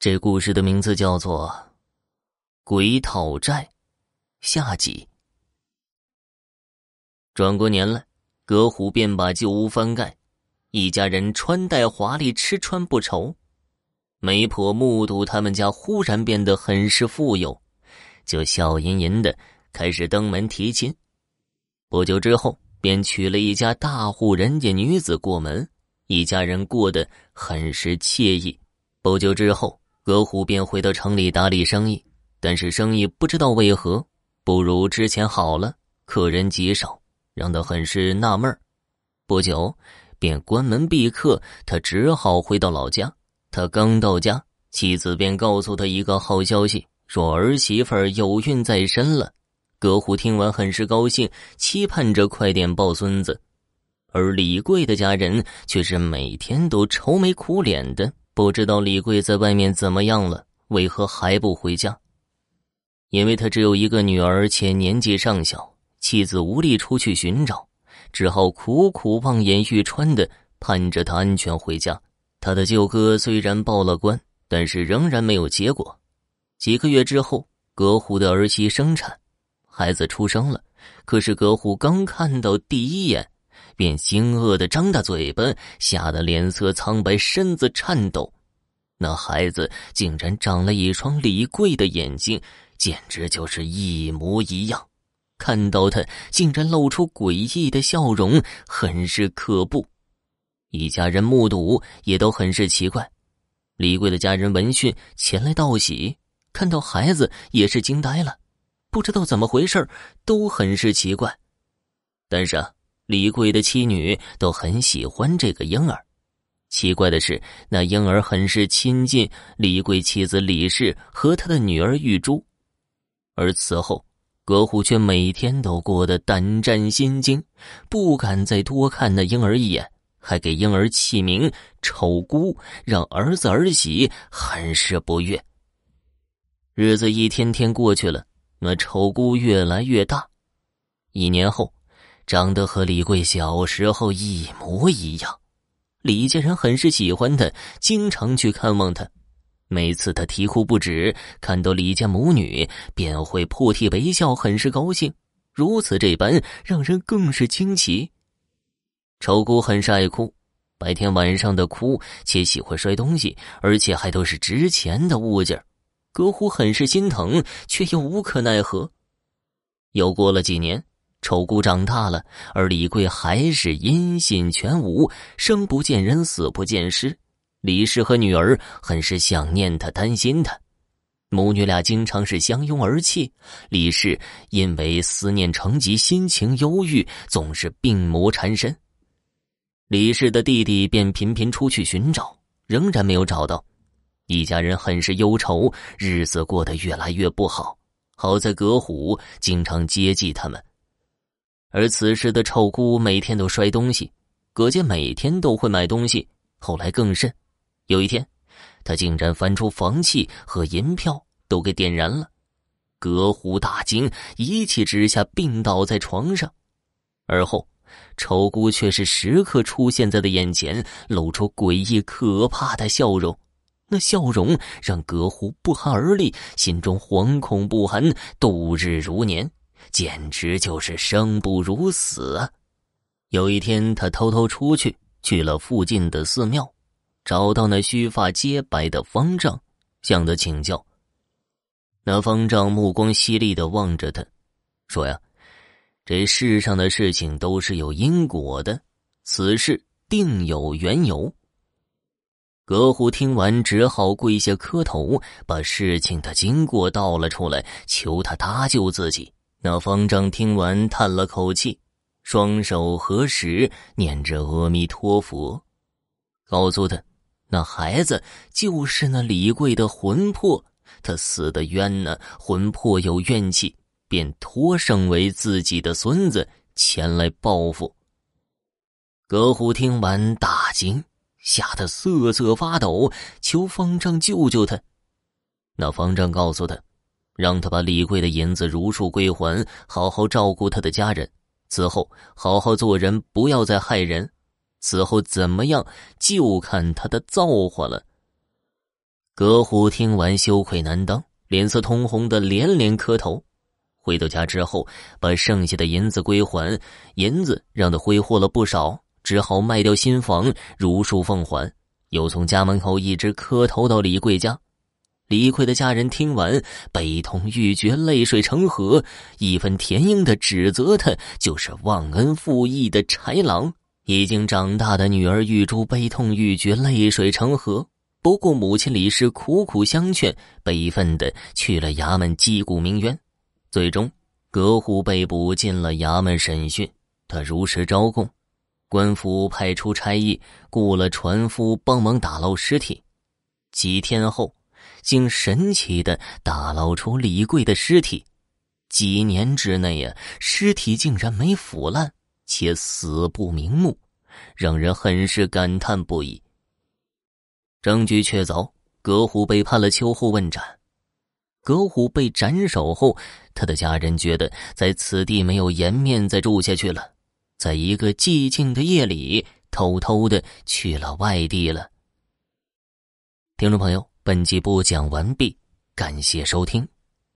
这故事的名字叫做《鬼讨债》下集。转过年来，葛虎便把旧屋翻盖，一家人穿戴华丽，吃穿不愁。媒婆目睹他们家忽然变得很是富有，就笑吟吟的开始登门提亲。不久之后，便娶了一家大户人家女子过门，一家人过得很是惬意。不久之后。葛虎便回到城里打理生意，但是生意不知道为何不如之前好了，客人极少，让他很是纳闷不久，便关门闭客，他只好回到老家。他刚到家，妻子便告诉他一个好消息，说儿媳妇有孕在身了。葛虎听完很是高兴，期盼着快点抱孙子，而李贵的家人却是每天都愁眉苦脸的。不知道李贵在外面怎么样了？为何还不回家？因为他只有一个女儿，且年纪尚小，妻子无力出去寻找，只好苦苦望眼欲穿的盼着他安全回家。他的舅哥虽然报了官，但是仍然没有结果。几个月之后，葛虎的儿媳生产，孩子出生了。可是葛虎刚看到第一眼。便惊愕的张大嘴巴，吓得脸色苍白，身子颤抖。那孩子竟然长了一双李贵的眼睛，简直就是一模一样。看到他，竟然露出诡异的笑容，很是可怖。一家人目睹，也都很是奇怪。李贵的家人闻讯前来道喜，看到孩子也是惊呆了，不知道怎么回事都很是奇怪。但是啊。李贵的妻女都很喜欢这个婴儿。奇怪的是，那婴儿很是亲近李贵妻子李氏和他的女儿玉珠，而此后，葛虎却每天都过得胆战心惊，不敢再多看那婴儿一眼，还给婴儿起名“丑姑”，让儿子儿媳很是不悦。日子一天天过去了，那丑姑越来越大，一年后。长得和李贵小时候一模一样，李家人很是喜欢他，经常去看望他。每次他啼哭不止，看到李家母女便会破涕为笑，很是高兴。如此这般，让人更是惊奇。丑姑很是爱哭，白天晚上的哭，且喜欢摔东西，而且还都是值钱的物件。葛虎很是心疼，却又无可奈何。又过了几年。丑姑长大了，而李贵还是音信全无，生不见人，死不见尸。李氏和女儿很是想念他，担心他，母女俩经常是相拥而泣。李氏因为思念成疾，心情忧郁，总是病魔缠身。李氏的弟弟便频频出去寻找，仍然没有找到，一家人很是忧愁，日子过得越来越不好。好在葛虎经常接济他们。而此时的臭姑每天都摔东西，葛家每天都会买东西。后来更甚，有一天，他竟然翻出房契和银票都给点燃了。葛虎大惊，一气之下病倒在床上。而后，丑姑却是时刻出现在他眼前，露出诡异可怕的笑容。那笑容让葛虎不寒而栗，心中惶恐不安，度日如年。简直就是生不如死啊！有一天，他偷偷出去，去了附近的寺庙，找到那须发皆白的方丈，向他请教。那方丈目光犀利的望着他，说：“呀，这世上的事情都是有因果的，此事定有缘由。”葛虎听完，只好跪下磕头，把事情的经过道了出来，求他搭救自己。那方丈听完，叹了口气，双手合十，念着阿弥陀佛，告诉他：“那孩子就是那李贵的魂魄，他死的冤呢，魂魄有怨气，便托生为自己的孙子前来报复。”葛虎听完大惊，吓得瑟瑟发抖，求方丈救救他。那方丈告诉他。让他把李贵的银子如数归还，好好照顾他的家人。此后好好做人，不要再害人。此后怎么样，就看他的造化了。葛虎听完羞愧难当，脸色通红的连连磕头。回到家之后，把剩下的银子归还，银子让他挥霍了不少，只好卖掉新房，如数奉还。又从家门口一直磕头到李贵家。李逵的家人听完，悲痛欲绝，泪水成河，义愤填膺的指责他就是忘恩负义的豺狼。已经长大的女儿玉珠悲痛欲绝，泪水成河。不顾母亲李氏苦苦相劝，悲愤的去了衙门击鼓鸣冤。最终，葛虎被捕进了衙门审讯，他如实招供。官府派出差役雇了船夫帮忙打捞尸体，几天后。竟神奇的打捞出李贵的尸体，几年之内呀，尸体竟然没腐烂，且死不瞑目，让人很是感叹不已。证据确凿，葛虎被判了秋后问斩。葛虎被斩首后，他的家人觉得在此地没有颜面再住下去了，在一个寂静的夜里，偷偷的去了外地了。听众朋友。本集播讲完毕，感谢收听。